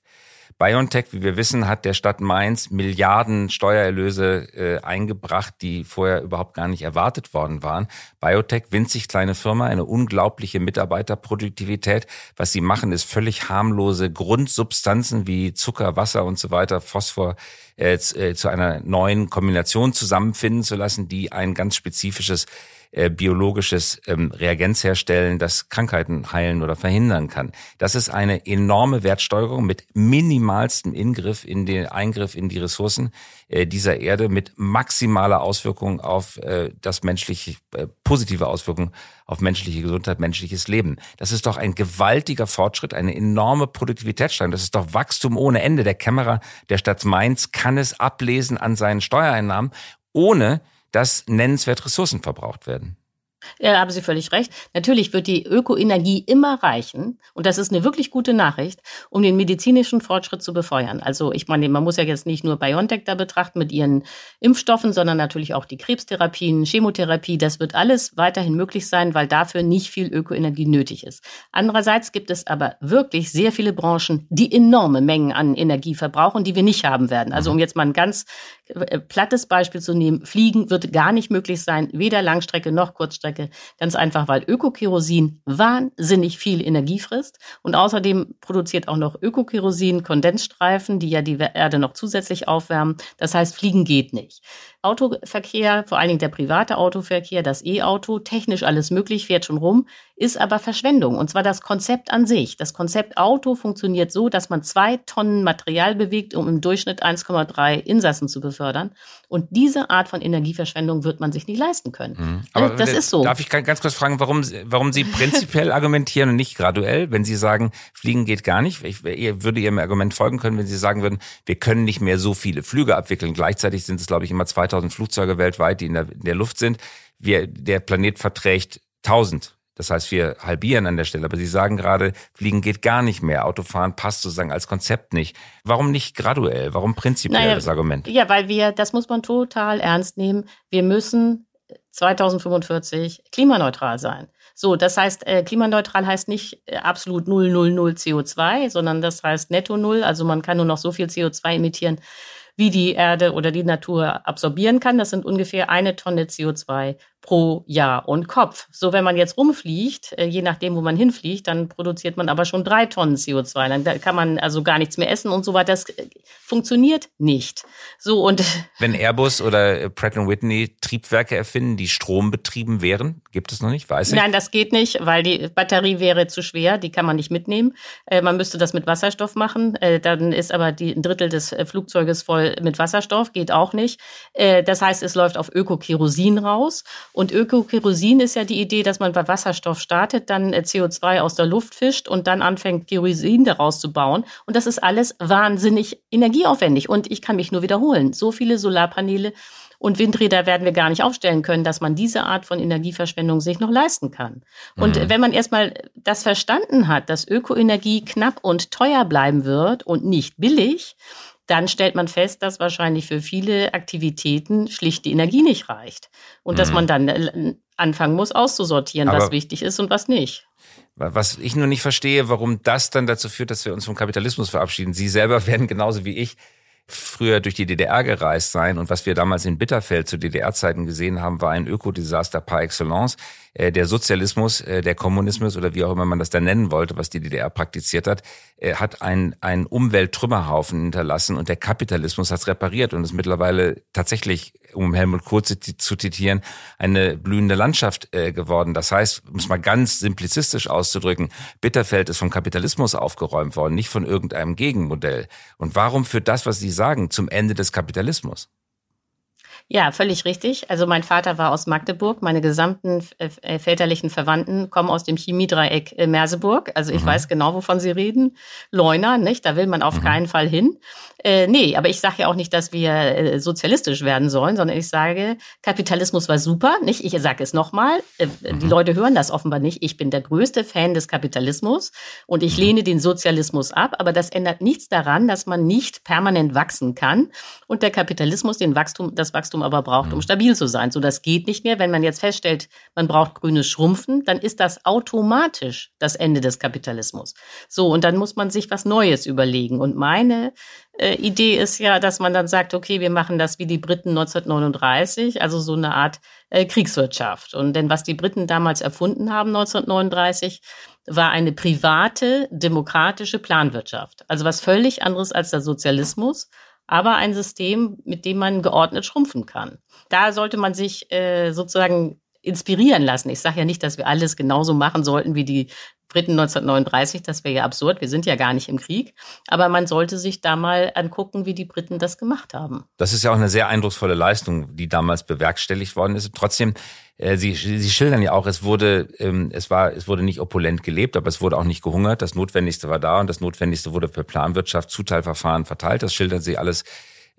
BioNTech, wie wir wissen, hat der Stadt Mainz Milliarden Steuererlöse äh, eingebracht, die vorher überhaupt gar nicht erwartet worden waren. BioTech, winzig kleine Firma, eine unglaubliche Mitarbeiterproduktivität. Was sie machen, ist völlig harmlose Grundsubstanzen wie Zucker, Wasser und so weiter, Phosphor äh, äh zu einer neuen Kombination zusammenfinden zu lassen, die ein ganz spezifisches äh, biologisches ähm, Reagenz herstellen, das Krankheiten heilen oder verhindern kann. Das ist eine enorme Wertsteuerung mit minimalstem Ingriff in den Eingriff in die Ressourcen äh, dieser Erde mit maximaler Auswirkung auf äh, das menschliche äh, positive Auswirkung auf menschliche Gesundheit, menschliches Leben. Das ist doch ein gewaltiger Fortschritt, eine enorme Produktivitätssteigerung. Das ist doch Wachstum ohne Ende. Der Kämmerer der Stadt Mainz kann es ablesen an seinen Steuereinnahmen, ohne dass nennenswert Ressourcen verbraucht werden. Ja, haben Sie völlig recht. Natürlich wird die Ökoenergie immer reichen, und das ist eine wirklich gute Nachricht, um den medizinischen Fortschritt zu befeuern. Also ich meine, man muss ja jetzt nicht nur BioNTech da betrachten mit ihren Impfstoffen, sondern natürlich auch die Krebstherapien, Chemotherapie. Das wird alles weiterhin möglich sein, weil dafür nicht viel Ökoenergie nötig ist. Andererseits gibt es aber wirklich sehr viele Branchen, die enorme Mengen an Energie verbrauchen, die wir nicht haben werden. Also um jetzt mal ein ganz plattes Beispiel zu nehmen, Fliegen wird gar nicht möglich sein, weder Langstrecke noch Kurzstrecke. Ganz einfach, weil Ökokerosin wahnsinnig viel Energie frisst und außerdem produziert auch noch Ökokerosin Kondensstreifen, die ja die Erde noch zusätzlich aufwärmen. Das heißt, Fliegen geht nicht. Autoverkehr, vor allen Dingen der private Autoverkehr, das E-Auto, technisch alles möglich, fährt schon rum, ist aber Verschwendung. Und zwar das Konzept an sich. Das Konzept Auto funktioniert so, dass man zwei Tonnen Material bewegt, um im Durchschnitt 1,3 Insassen zu befördern. Und diese Art von Energieverschwendung wird man sich nicht leisten können. Mhm. Aber das ist so. Darf ich ganz kurz fragen, warum, warum Sie prinzipiell argumentieren und nicht graduell, wenn Sie sagen, Fliegen geht gar nicht? Ich würde Ihrem Argument folgen können, wenn Sie sagen würden, wir können nicht mehr so viele Flüge abwickeln. Gleichzeitig sind es, glaube ich, immer 2000 Flugzeuge weltweit, die in der, in der Luft sind. Wir, der Planet verträgt 1000 das heißt, wir halbieren an der Stelle. Aber Sie sagen gerade, Fliegen geht gar nicht mehr. Autofahren passt sozusagen als Konzept nicht. Warum nicht graduell? Warum prinzipiell naja, das Argument? Ja, weil wir, das muss man total ernst nehmen. Wir müssen 2045 klimaneutral sein. So, das heißt, äh, klimaneutral heißt nicht äh, absolut null null null CO2, sondern das heißt netto null. Also man kann nur noch so viel CO2 emittieren, wie die Erde oder die Natur absorbieren kann. Das sind ungefähr eine Tonne CO2 pro Jahr und Kopf. So, wenn man jetzt rumfliegt, äh, je nachdem, wo man hinfliegt, dann produziert man aber schon drei Tonnen CO2. Dann kann man also gar nichts mehr essen und so weiter. Das äh, funktioniert nicht. So und wenn Airbus oder Pratt Whitney Triebwerke erfinden, die strombetrieben wären, gibt es noch nicht, weiß ich. Nein, das geht nicht, weil die Batterie wäre zu schwer. Die kann man nicht mitnehmen. Äh, man müsste das mit Wasserstoff machen. Dann ist aber die, ein Drittel des Flugzeuges voll mit Wasserstoff, geht auch nicht. Das heißt, es läuft auf Ökokerosin raus. Und Ökokerosin ist ja die Idee, dass man bei Wasserstoff startet, dann äh, CO2 aus der Luft fischt und dann anfängt, Kerosin daraus zu bauen. Und das ist alles wahnsinnig energieaufwendig. Und ich kann mich nur wiederholen. So viele Solarpaneele und Windräder werden wir gar nicht aufstellen können, dass man diese Art von Energieverschwendung sich noch leisten kann. Und mhm. wenn man erstmal das verstanden hat, dass Ökoenergie knapp und teuer bleiben wird und nicht billig, dann stellt man fest, dass wahrscheinlich für viele Aktivitäten schlicht die Energie nicht reicht. Und mhm. dass man dann äh, anfangen muss, auszusortieren, Aber was wichtig ist und was nicht. Was ich nur nicht verstehe, warum das dann dazu führt, dass wir uns vom Kapitalismus verabschieden. Sie selber werden genauso wie ich früher durch die DDR gereist sein und was wir damals in Bitterfeld zu DDR-Zeiten gesehen haben, war ein Ökodesaster par excellence. Äh, der Sozialismus, äh, der Kommunismus oder wie auch immer man das da nennen wollte, was die DDR praktiziert hat, äh, hat einen, einen Umwelttrümmerhaufen hinterlassen und der Kapitalismus hat es repariert und ist mittlerweile tatsächlich, um Helmut Kohl zu, zitieren, eine blühende Landschaft geworden. Das heißt, um es mal ganz simplizistisch auszudrücken, Bitterfeld ist vom Kapitalismus aufgeräumt worden, nicht von irgendeinem Gegenmodell. Und warum führt das, was Sagen, zum Ende des Kapitalismus? Ja, völlig richtig. Also mein Vater war aus Magdeburg. Meine gesamten äh, väterlichen Verwandten kommen aus dem Chemiedreieck äh, Merseburg. Also ich mhm. weiß genau, wovon Sie reden. Leuna, nicht? Da will man auf mhm. keinen Fall hin. Äh, nee, aber ich sage ja auch nicht, dass wir äh, sozialistisch werden sollen, sondern ich sage, Kapitalismus war super. Nicht, ich sage es nochmal. Äh, mhm. Die Leute hören das offenbar nicht. Ich bin der größte Fan des Kapitalismus und ich mhm. lehne den Sozialismus ab. Aber das ändert nichts daran, dass man nicht permanent wachsen kann und der Kapitalismus den Wachstum, das Wachstum aber braucht, um mhm. stabil zu sein. So, das geht nicht mehr. Wenn man jetzt feststellt, man braucht grünes Schrumpfen, dann ist das automatisch das Ende des Kapitalismus. So, und dann muss man sich was Neues überlegen. Und meine äh, Idee ist ja, dass man dann sagt, okay, wir machen das wie die Briten 1939, also so eine Art äh, Kriegswirtschaft. Und denn was die Briten damals erfunden haben 1939, war eine private, demokratische Planwirtschaft. Also was völlig anderes als der Sozialismus aber ein System, mit dem man geordnet schrumpfen kann. Da sollte man sich äh, sozusagen inspirieren lassen. Ich sage ja nicht, dass wir alles genauso machen sollten wie die Briten 1939, das wäre ja absurd, wir sind ja gar nicht im Krieg. Aber man sollte sich da mal angucken, wie die Briten das gemacht haben. Das ist ja auch eine sehr eindrucksvolle Leistung, die damals bewerkstelligt worden ist. Trotzdem, äh, Sie, Sie schildern ja auch, es wurde, ähm, es war, es wurde nicht opulent gelebt, aber es wurde auch nicht gehungert. Das Notwendigste war da und das Notwendigste wurde per Planwirtschaft, Zuteilverfahren verteilt. Das schildern Sie alles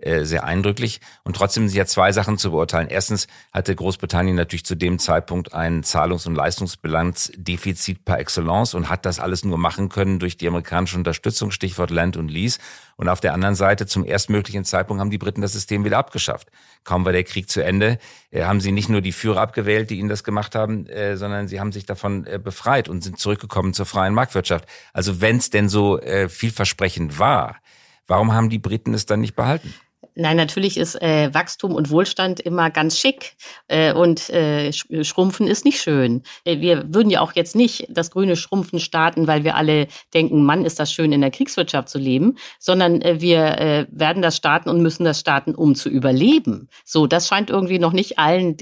äh, sehr eindrücklich. Und trotzdem sind ja zwei Sachen zu beurteilen. Erstens hatte Großbritannien natürlich zu dem Zeitpunkt ein Zahlungs- und Leistungsbilanzdefizit par excellence und hat das alles nur machen können durch die amerikanische Unterstützung, Stichwort Land und Lease. Und auf der anderen Seite, zum erstmöglichen Zeitpunkt, haben die Briten das System wieder abgeschafft. Kaum war der Krieg zu Ende, äh, haben sie nicht nur die Führer abgewählt, die ihnen das gemacht haben, äh, sondern sie haben sich davon äh, befreit und sind zurückgekommen zur freien Marktwirtschaft. Also wenn es denn so vielversprechend war, Warum haben die Briten es dann nicht behalten? Nein, natürlich ist äh, Wachstum und Wohlstand immer ganz schick äh, und äh, Schrumpfen ist nicht schön. Äh, wir würden ja auch jetzt nicht das grüne Schrumpfen starten, weil wir alle denken, Mann, ist das schön, in der Kriegswirtschaft zu leben, sondern äh, wir äh, werden das starten und müssen das starten, um zu überleben. So, das scheint irgendwie noch nicht allen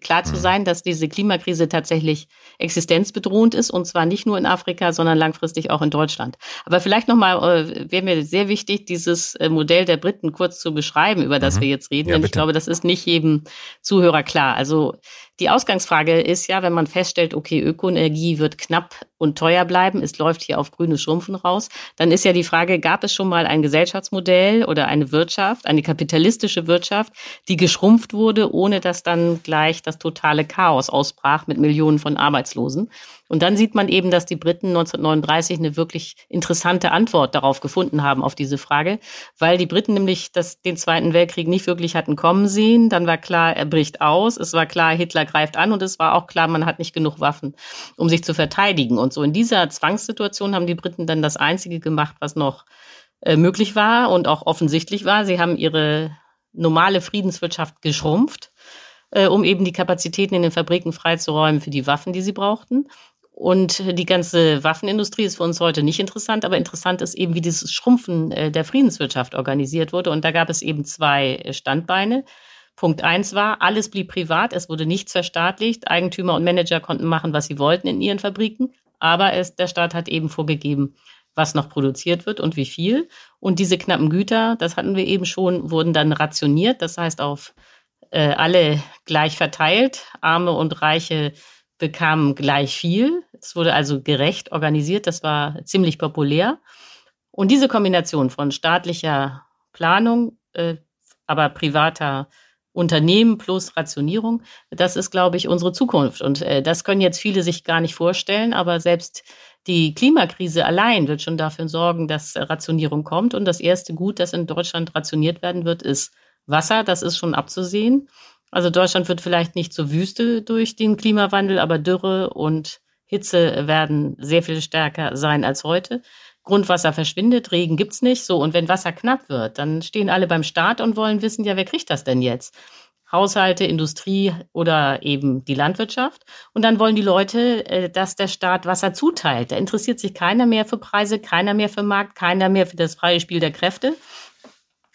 klar zu hm. sein, dass diese Klimakrise tatsächlich existenzbedrohend ist und zwar nicht nur in Afrika, sondern langfristig auch in Deutschland. Aber vielleicht nochmal, äh, wäre mir sehr wichtig, dieses äh, Modell der Briten kurz zu beschreiben beschreiben, über das mhm. wir jetzt reden. Ja, denn ich glaube, das ist nicht jedem Zuhörer klar. Also die Ausgangsfrage ist ja, wenn man feststellt, okay, Ökoenergie wird knapp und teuer bleiben, es läuft hier auf grünes Schrumpfen raus, dann ist ja die Frage, gab es schon mal ein Gesellschaftsmodell oder eine Wirtschaft, eine kapitalistische Wirtschaft, die geschrumpft wurde, ohne dass dann gleich das totale Chaos ausbrach mit Millionen von Arbeitslosen? Und dann sieht man eben, dass die Briten 1939 eine wirklich interessante Antwort darauf gefunden haben, auf diese Frage, weil die Briten nämlich das, den Zweiten Weltkrieg nicht wirklich hatten kommen sehen. Dann war klar, er bricht aus. Es war klar, Hitler greift an und es war auch klar, man hat nicht genug Waffen, um sich zu verteidigen. Und so in dieser Zwangssituation haben die Briten dann das Einzige gemacht, was noch äh, möglich war und auch offensichtlich war. Sie haben ihre normale Friedenswirtschaft geschrumpft, äh, um eben die Kapazitäten in den Fabriken freizuräumen für die Waffen, die sie brauchten. Und die ganze Waffenindustrie ist für uns heute nicht interessant, aber interessant ist eben, wie dieses Schrumpfen äh, der Friedenswirtschaft organisiert wurde. Und da gab es eben zwei Standbeine. Punkt eins war, alles blieb privat, es wurde nichts verstaatlicht. Eigentümer und Manager konnten machen, was sie wollten in ihren Fabriken. Aber es, der Staat hat eben vorgegeben, was noch produziert wird und wie viel. Und diese knappen Güter, das hatten wir eben schon, wurden dann rationiert, das heißt auf äh, alle gleich verteilt. Arme und Reiche bekamen gleich viel. Es wurde also gerecht organisiert. Das war ziemlich populär. Und diese Kombination von staatlicher Planung, äh, aber privater Unternehmen plus Rationierung, das ist, glaube ich, unsere Zukunft. Und äh, das können jetzt viele sich gar nicht vorstellen, aber selbst die Klimakrise allein wird schon dafür sorgen, dass Rationierung kommt. Und das erste Gut, das in Deutschland rationiert werden wird, ist Wasser. Das ist schon abzusehen. Also Deutschland wird vielleicht nicht zur Wüste durch den Klimawandel, aber Dürre und Hitze werden sehr viel stärker sein als heute. Grundwasser verschwindet, Regen gibt's nicht. So, und wenn Wasser knapp wird, dann stehen alle beim Staat und wollen wissen, ja, wer kriegt das denn jetzt? Haushalte, Industrie oder eben die Landwirtschaft. Und dann wollen die Leute, äh, dass der Staat Wasser zuteilt. Da interessiert sich keiner mehr für Preise, keiner mehr für Markt, keiner mehr für das freie Spiel der Kräfte.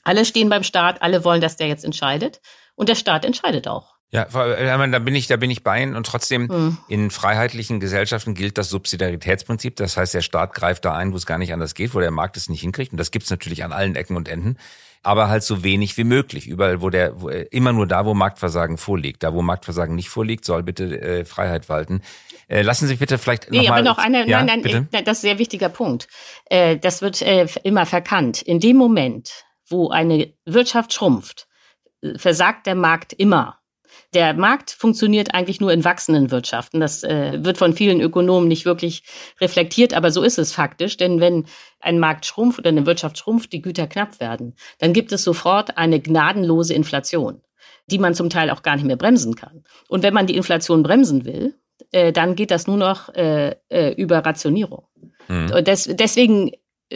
Alle stehen beim Staat, alle wollen, dass der jetzt entscheidet. Und der Staat entscheidet auch. Ja, da bin ich, da bin ich bei Ihnen. Und trotzdem, mhm. in freiheitlichen Gesellschaften gilt das Subsidiaritätsprinzip. Das heißt, der Staat greift da ein, wo es gar nicht anders geht, wo der Markt es nicht hinkriegt. Und das gibt's natürlich an allen Ecken und Enden. Aber halt so wenig wie möglich. Überall, wo der, wo, immer nur da, wo Marktversagen vorliegt. Da, wo Marktversagen nicht vorliegt, soll bitte äh, Freiheit walten. Äh, lassen Sie bitte vielleicht nee, noch mal. noch eine, ja, nein, nein, bitte? das ist ein sehr wichtiger Punkt. Äh, das wird äh, immer verkannt. In dem Moment, wo eine Wirtschaft schrumpft, äh, versagt der Markt immer. Der Markt funktioniert eigentlich nur in wachsenden Wirtschaften. Das äh, wird von vielen Ökonomen nicht wirklich reflektiert, aber so ist es faktisch. Denn wenn ein Markt schrumpft oder eine Wirtschaft schrumpft, die Güter knapp werden, dann gibt es sofort eine gnadenlose Inflation, die man zum Teil auch gar nicht mehr bremsen kann. Und wenn man die Inflation bremsen will, äh, dann geht das nur noch äh, äh, über Rationierung. Mhm. Und des, deswegen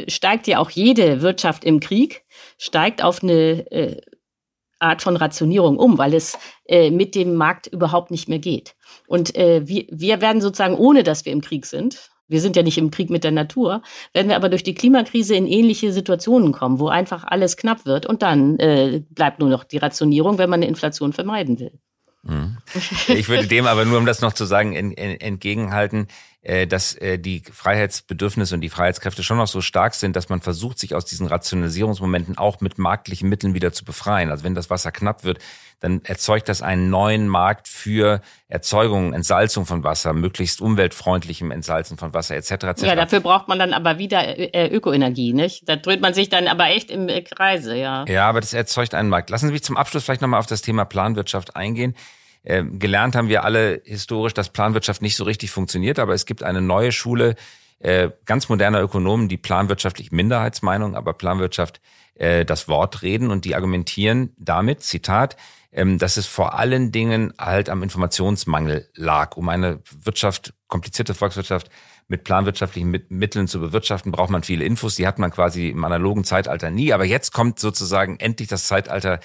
steigt ja auch jede Wirtschaft im Krieg, steigt auf eine äh, Art von Rationierung um, weil es äh, mit dem Markt überhaupt nicht mehr geht. Und äh, wir, wir werden sozusagen, ohne dass wir im Krieg sind, wir sind ja nicht im Krieg mit der Natur, werden wir aber durch die Klimakrise in ähnliche Situationen kommen, wo einfach alles knapp wird und dann äh, bleibt nur noch die Rationierung, wenn man eine Inflation vermeiden will. Mhm. Ich würde dem aber nur, um das noch zu sagen, entgegenhalten, dass äh, die Freiheitsbedürfnisse und die Freiheitskräfte schon noch so stark sind, dass man versucht, sich aus diesen Rationalisierungsmomenten auch mit marktlichen Mitteln wieder zu befreien. Also wenn das Wasser knapp wird, dann erzeugt das einen neuen Markt für Erzeugung, Entsalzung von Wasser, möglichst umweltfreundlichem Entsalzen von Wasser etc. etc. Ja, dafür braucht man dann aber wieder äh, Ökoenergie, nicht? Da dreht man sich dann aber echt im Kreise, ja. Ja, aber das erzeugt einen Markt. Lassen Sie mich zum Abschluss vielleicht nochmal auf das Thema Planwirtschaft eingehen. Äh, gelernt haben wir alle historisch, dass Planwirtschaft nicht so richtig funktioniert, aber es gibt eine neue Schule äh, ganz moderner Ökonomen, die planwirtschaftlich Minderheitsmeinung, aber Planwirtschaft äh, das Wort reden und die argumentieren damit, Zitat, ähm, dass es vor allen Dingen halt am Informationsmangel lag. Um eine Wirtschaft, komplizierte Volkswirtschaft mit planwirtschaftlichen Mitteln zu bewirtschaften, braucht man viele Infos. Die hat man quasi im analogen Zeitalter nie. Aber jetzt kommt sozusagen endlich das Zeitalter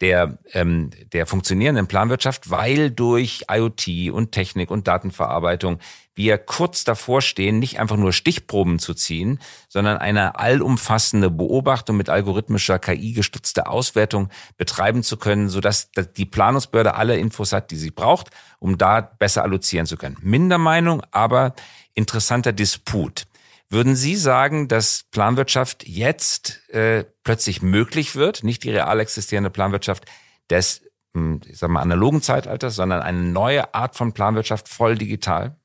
der, ähm, der funktionierenden Planwirtschaft, weil durch IoT und Technik und Datenverarbeitung wir kurz davor stehen, nicht einfach nur Stichproben zu ziehen, sondern eine allumfassende Beobachtung mit algorithmischer KI gestützter Auswertung betreiben zu können, sodass die Planungsbehörde alle Infos hat, die sie braucht, um da besser allozieren zu können. Mindermeinung, aber interessanter Disput. Würden Sie sagen, dass Planwirtschaft jetzt äh, plötzlich möglich wird, nicht die real existierende Planwirtschaft des hm, ich sag mal, analogen Zeitalters, sondern eine neue Art von Planwirtschaft voll digital?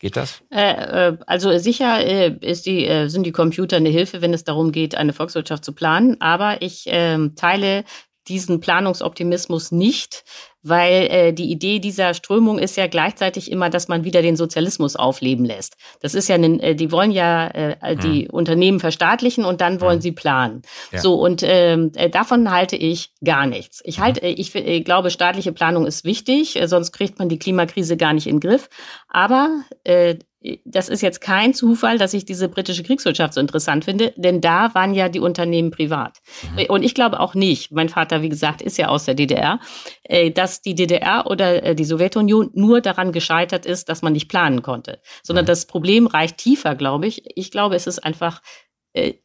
Geht das? Äh, äh also sicher äh, ist die, äh, sind die Computer eine Hilfe, wenn es darum geht, eine Volkswirtschaft zu planen. Aber ich äh, teile diesen Planungsoptimismus nicht, weil äh, die Idee dieser Strömung ist ja gleichzeitig immer, dass man wieder den Sozialismus aufleben lässt. Das ist ja, ein, äh, die wollen ja äh, die hm. Unternehmen verstaatlichen und dann wollen hm. sie planen. Ja. So und ähm, äh, davon halte ich gar nichts. Ich halte, mhm. ich, ich äh, glaube, staatliche Planung ist wichtig, äh, sonst kriegt man die Klimakrise gar nicht in den Griff. Aber äh, das ist jetzt kein Zufall, dass ich diese britische Kriegswirtschaft so interessant finde, denn da waren ja die Unternehmen privat. Mhm. Und ich glaube auch nicht, mein Vater, wie gesagt, ist ja aus der DDR, äh, dass die DDR oder äh, die Sowjetunion nur daran gescheitert ist, dass man nicht planen konnte, sondern mhm. das Problem reicht tiefer, glaube ich. Ich glaube, es ist einfach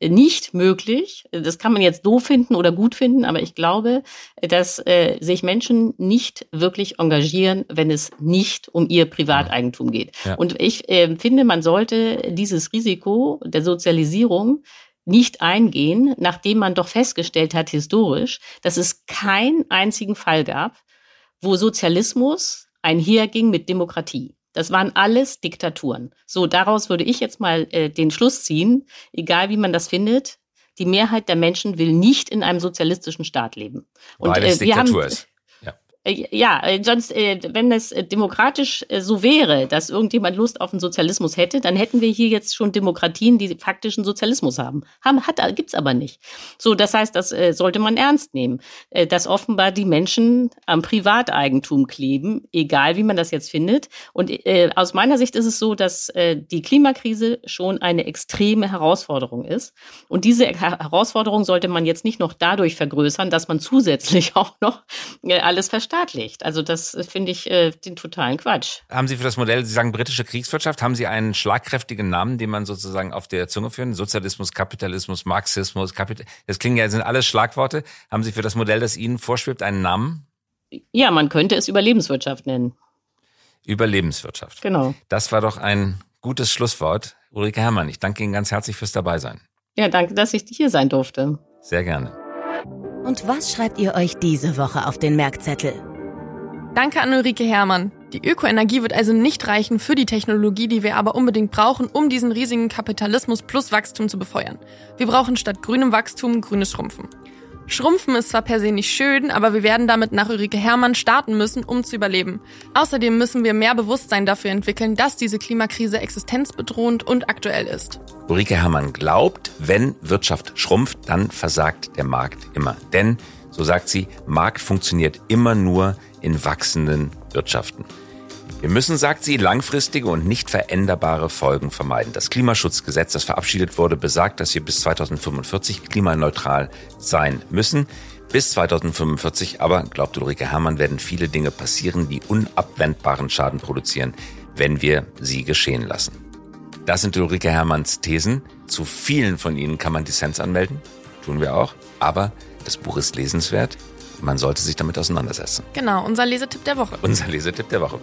nicht möglich. Das kann man jetzt doof finden oder gut finden, aber ich glaube, dass äh, sich Menschen nicht wirklich engagieren, wenn es nicht um ihr Privateigentum geht. Ja. Und ich äh, finde, man sollte dieses Risiko der Sozialisierung nicht eingehen, nachdem man doch festgestellt hat historisch, dass es keinen einzigen Fall gab, wo Sozialismus einherging mit Demokratie. Das waren alles Diktaturen. So, daraus würde ich jetzt mal äh, den Schluss ziehen, egal wie man das findet, die Mehrheit der Menschen will nicht in einem sozialistischen Staat leben. Und Weil es äh, Diktatur haben, ist. Äh, ja, äh, sonst, äh, wenn es demokratisch so wäre, dass irgendjemand Lust auf einen Sozialismus hätte, dann hätten wir hier jetzt schon Demokratien, die faktischen Sozialismus haben. haben hat, gibt's aber nicht. So, das heißt, das sollte man ernst nehmen, dass offenbar die Menschen am Privateigentum kleben, egal wie man das jetzt findet. Und aus meiner Sicht ist es so, dass die Klimakrise schon eine extreme Herausforderung ist. Und diese Herausforderung sollte man jetzt nicht noch dadurch vergrößern, dass man zusätzlich auch noch alles versteht verstaatlicht. Also das äh, finde ich äh, den totalen Quatsch. Haben Sie für das Modell, Sie sagen britische Kriegswirtschaft, haben Sie einen schlagkräftigen Namen, den man sozusagen auf der Zunge führen? Sozialismus, Kapitalismus, Marxismus, Kapital das klingen ja, sind alles Schlagworte. Haben Sie für das Modell, das Ihnen vorschwebt, einen Namen? Ja, man könnte es Überlebenswirtschaft nennen. Überlebenswirtschaft. Genau. Das war doch ein gutes Schlusswort. Ulrike Herrmann, ich danke Ihnen ganz herzlich fürs Dabeisein. Ja, danke, dass ich hier sein durfte. Sehr gerne. Und was schreibt ihr euch diese Woche auf den Merkzettel? Danke an Ulrike Herrmann. Die Ökoenergie wird also nicht reichen für die Technologie, die wir aber unbedingt brauchen, um diesen riesigen Kapitalismus plus Wachstum zu befeuern. Wir brauchen statt grünem Wachstum grünes Schrumpfen. Schrumpfen ist zwar per se nicht schön, aber wir werden damit nach Ulrike Herrmann starten müssen, um zu überleben. Außerdem müssen wir mehr Bewusstsein dafür entwickeln, dass diese Klimakrise existenzbedrohend und aktuell ist. Ulrike Herrmann glaubt, wenn Wirtschaft schrumpft, dann versagt der Markt immer. Denn, so sagt sie, Markt funktioniert immer nur in wachsenden Wirtschaften. Wir müssen, sagt sie, langfristige und nicht veränderbare Folgen vermeiden. Das Klimaschutzgesetz, das verabschiedet wurde, besagt, dass wir bis 2045 klimaneutral sein müssen. Bis 2045 aber, glaubt Ulrike Herrmann, werden viele Dinge passieren, die unabwendbaren Schaden produzieren, wenn wir sie geschehen lassen. Das sind Ulrike Herrmanns Thesen. Zu vielen von ihnen kann man Dissens anmelden. Tun wir auch. Aber das Buch ist lesenswert. Man sollte sich damit auseinandersetzen. Genau, unser Lesetipp der Woche. Unser Lesetipp der Woche.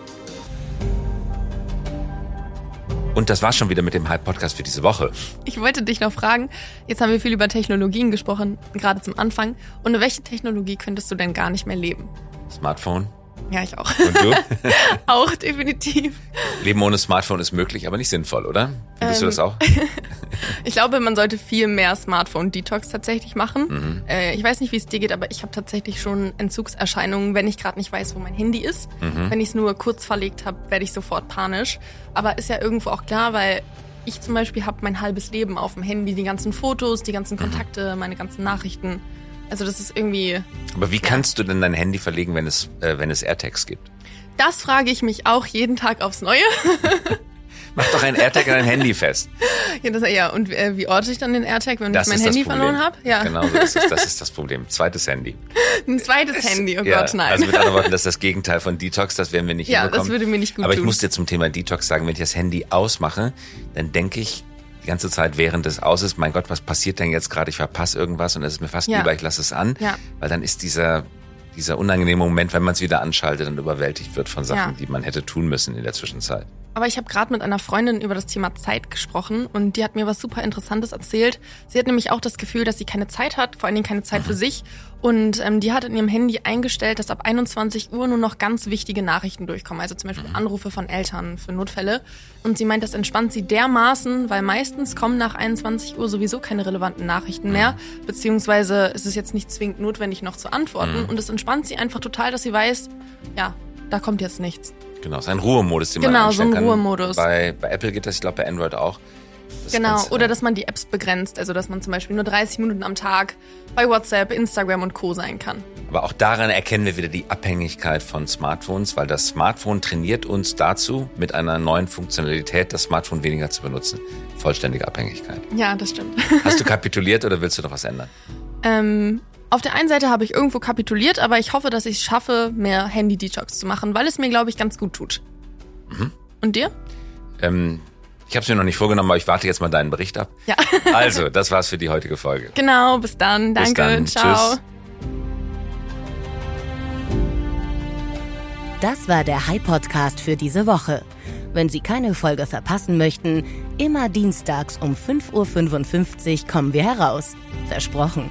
Und das war schon wieder mit dem Hype-Podcast für diese Woche. Ich wollte dich noch fragen, jetzt haben wir viel über Technologien gesprochen, gerade zum Anfang. Und welche Technologie könntest du denn gar nicht mehr leben? Smartphone. Ja, ich auch. Und du? auch, definitiv. Leben ohne Smartphone ist möglich, aber nicht sinnvoll, oder? Findest ähm, du das auch? ich glaube, man sollte viel mehr Smartphone-Detox tatsächlich machen. Mhm. Äh, ich weiß nicht, wie es dir geht, aber ich habe tatsächlich schon Entzugserscheinungen, wenn ich gerade nicht weiß, wo mein Handy ist. Mhm. Wenn ich es nur kurz verlegt habe, werde ich sofort panisch. Aber ist ja irgendwo auch klar, weil ich zum Beispiel habe mein halbes Leben auf dem Handy, die ganzen Fotos, die ganzen mhm. Kontakte, mhm. meine ganzen Nachrichten. Also das ist irgendwie. Aber wie kannst du denn dein Handy verlegen, wenn es, äh, wenn es AirTags gibt? Das frage ich mich auch jeden Tag aufs Neue. Mach doch ein AirTag an dein Handy fest. Ja, das, ja und äh, wie orte ich dann den AirTag, wenn das ich mein Handy verloren habe? Ja. Genau, so ist das ist das Problem. Zweites Handy. Ein zweites es, Handy, oh ja, Gott, nein. Also mit anderen Worten, das ist das Gegenteil von Detox, das werden wir nicht ja, hinbekommen. Ja, das würde mir nicht gut Aber tun. ich muss dir zum Thema Detox sagen, wenn ich das Handy ausmache, dann denke ich, die ganze Zeit, während es aus ist, mein Gott, was passiert denn jetzt gerade? Ich verpasse irgendwas und es ist mir fast ja. lieber, ich lasse es an, ja. weil dann ist dieser dieser unangenehme Moment, wenn man es wieder anschaltet und überwältigt wird von Sachen, ja. die man hätte tun müssen in der Zwischenzeit. Aber ich habe gerade mit einer Freundin über das Thema Zeit gesprochen und die hat mir was super Interessantes erzählt. Sie hat nämlich auch das Gefühl, dass sie keine Zeit hat, vor allen Dingen keine Zeit für sich. Und ähm, die hat in ihrem Handy eingestellt, dass ab 21 Uhr nur noch ganz wichtige Nachrichten durchkommen. Also zum Beispiel. Anrufe von Eltern für Notfälle. Und sie meint, das entspannt sie dermaßen, weil meistens kommen nach 21 Uhr sowieso keine relevanten Nachrichten mehr. Beziehungsweise ist es jetzt nicht zwingend notwendig, noch zu antworten. Und es entspannt sie einfach total, dass sie weiß, ja, da kommt jetzt nichts. Genau, ist ein Ruhemodus, den genau, man einstellen so ein Ruhemodus. Bei, bei Apple geht das, ich glaube bei Android auch. Das genau, oder dass man die Apps begrenzt, also dass man zum Beispiel nur 30 Minuten am Tag bei WhatsApp, Instagram und Co. sein kann. Aber auch daran erkennen wir wieder die Abhängigkeit von Smartphones, weil das Smartphone trainiert uns dazu, mit einer neuen Funktionalität das Smartphone weniger zu benutzen. Vollständige Abhängigkeit. Ja, das stimmt. Hast du kapituliert oder willst du noch was ändern? Ähm, auf der einen Seite habe ich irgendwo kapituliert, aber ich hoffe, dass ich es schaffe, mehr Handy-Detox zu machen, weil es mir, glaube ich, ganz gut tut. Mhm. Und dir? Ähm, ich habe es mir noch nicht vorgenommen, aber ich warte jetzt mal deinen Bericht ab. Ja. also, das war's für die heutige Folge. Genau, bis dann. Danke. Bis dann. Ciao. Tschüss. Das war der High Podcast für diese Woche. Wenn Sie keine Folge verpassen möchten, immer dienstags um 5.55 Uhr kommen wir heraus. Versprochen.